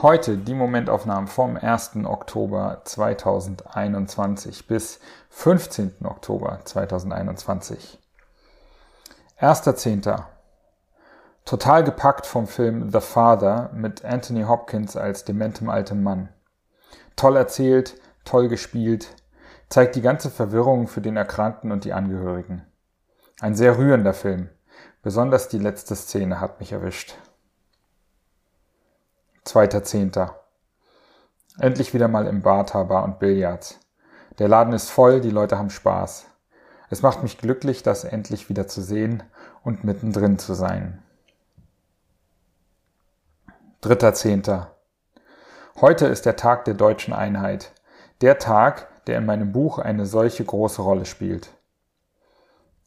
Heute die Momentaufnahmen vom 1. Oktober 2021 bis 15. Oktober 2021. 1.10. Total gepackt vom Film The Father mit Anthony Hopkins als dementem altem Mann. Toll erzählt, toll gespielt, zeigt die ganze Verwirrung für den Erkrankten und die Angehörigen. Ein sehr rührender Film. Besonders die letzte Szene hat mich erwischt. 2.10. Endlich wieder mal im Bata Bar und Billards. Der Laden ist voll, die Leute haben Spaß. Es macht mich glücklich, das endlich wieder zu sehen und mittendrin zu sein. Dritter Zehnter. Heute ist der Tag der deutschen Einheit. Der Tag, der in meinem Buch eine solche große Rolle spielt.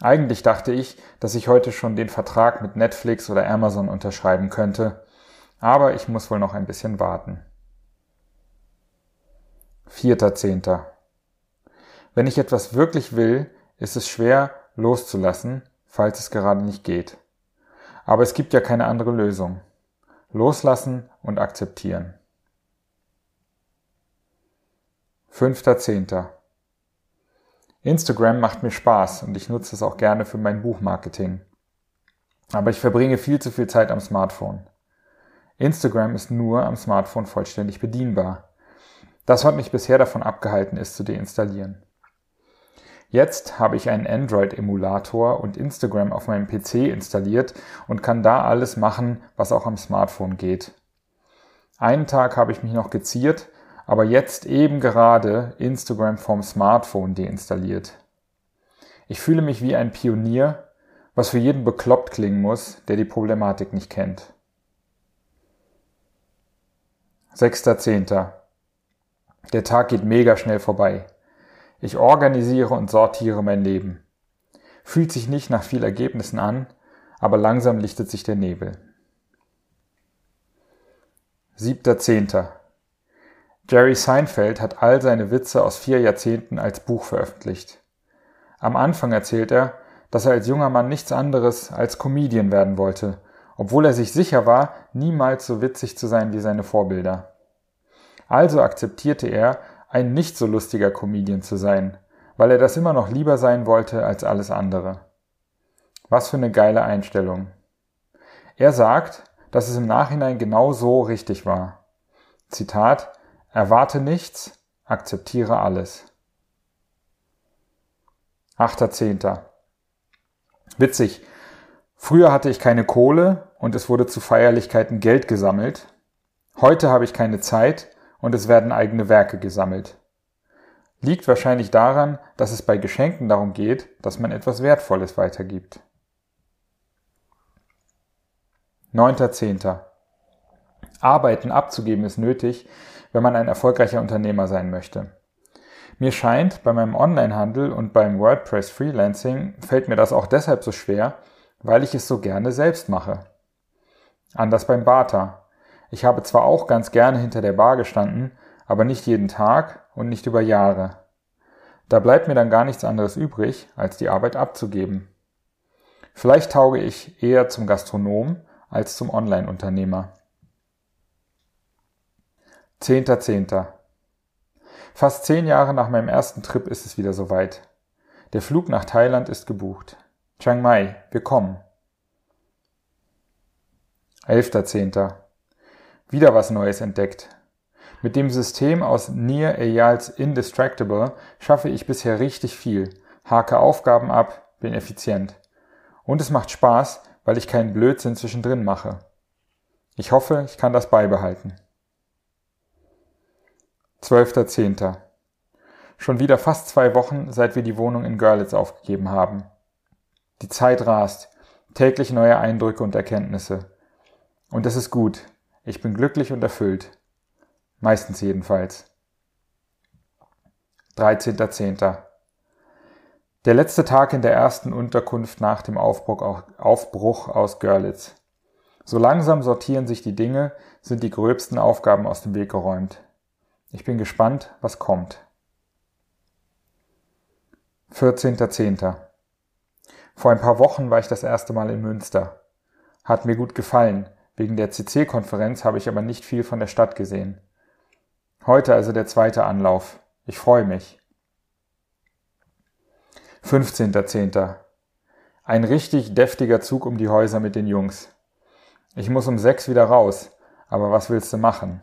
Eigentlich dachte ich, dass ich heute schon den Vertrag mit Netflix oder Amazon unterschreiben könnte, aber ich muss wohl noch ein bisschen warten. Vierter Zehnter. Wenn ich etwas wirklich will, ist es schwer loszulassen, falls es gerade nicht geht. Aber es gibt ja keine andere Lösung. Loslassen und akzeptieren. 5.10. Instagram macht mir Spaß und ich nutze es auch gerne für mein Buchmarketing. Aber ich verbringe viel zu viel Zeit am Smartphone. Instagram ist nur am Smartphone vollständig bedienbar. Das hat mich bisher davon abgehalten, es zu deinstallieren. Jetzt habe ich einen Android-Emulator und Instagram auf meinem PC installiert und kann da alles machen, was auch am Smartphone geht. Einen Tag habe ich mich noch geziert, aber jetzt eben gerade Instagram vom Smartphone deinstalliert. Ich fühle mich wie ein Pionier, was für jeden bekloppt klingen muss, der die Problematik nicht kennt. 6.10. Der Tag geht mega schnell vorbei. Ich organisiere und sortiere mein Leben. Fühlt sich nicht nach viel Ergebnissen an, aber langsam lichtet sich der Nebel. 7.10. Jerry Seinfeld hat all seine Witze aus vier Jahrzehnten als Buch veröffentlicht. Am Anfang erzählt er, dass er als junger Mann nichts anderes als Comedian werden wollte, obwohl er sich sicher war, niemals so witzig zu sein wie seine Vorbilder. Also akzeptierte er, ein nicht so lustiger Comedian zu sein, weil er das immer noch lieber sein wollte als alles andere. Was für eine geile Einstellung. Er sagt, dass es im Nachhinein genau so richtig war. Zitat, erwarte nichts, akzeptiere alles. 8.10. Witzig. Früher hatte ich keine Kohle und es wurde zu Feierlichkeiten Geld gesammelt. Heute habe ich keine Zeit und es werden eigene Werke gesammelt. Liegt wahrscheinlich daran, dass es bei Geschenken darum geht, dass man etwas Wertvolles weitergibt. 9.10. Arbeiten abzugeben ist nötig, wenn man ein erfolgreicher Unternehmer sein möchte. Mir scheint, bei meinem Onlinehandel und beim WordPress Freelancing fällt mir das auch deshalb so schwer, weil ich es so gerne selbst mache. Anders beim Barter. Ich habe zwar auch ganz gerne hinter der Bar gestanden, aber nicht jeden Tag und nicht über Jahre. Da bleibt mir dann gar nichts anderes übrig, als die Arbeit abzugeben. Vielleicht tauge ich eher zum Gastronom als zum Online-Unternehmer. 10.10. Fast zehn Jahre nach meinem ersten Trip ist es wieder soweit. Der Flug nach Thailand ist gebucht. Chiang Mai, wir kommen. 11.10. Wieder was Neues entdeckt. Mit dem System aus Near Eyals Indistractable schaffe ich bisher richtig viel, hake Aufgaben ab, bin effizient. Und es macht Spaß, weil ich keinen Blödsinn zwischendrin mache. Ich hoffe, ich kann das beibehalten. 12.10. Schon wieder fast zwei Wochen, seit wir die Wohnung in Görlitz aufgegeben haben. Die Zeit rast, täglich neue Eindrücke und Erkenntnisse. Und es ist gut, ich bin glücklich und erfüllt. Meistens jedenfalls. 13.10. Der letzte Tag in der ersten Unterkunft nach dem Aufbruch, Aufbruch aus Görlitz. So langsam sortieren sich die Dinge, sind die gröbsten Aufgaben aus dem Weg geräumt. Ich bin gespannt, was kommt. 14.10. Vor ein paar Wochen war ich das erste Mal in Münster. Hat mir gut gefallen. Wegen der CC-Konferenz habe ich aber nicht viel von der Stadt gesehen. Heute also der zweite Anlauf. Ich freue mich. 15.10. Ein richtig deftiger Zug um die Häuser mit den Jungs. Ich muss um sechs wieder raus, aber was willst du machen?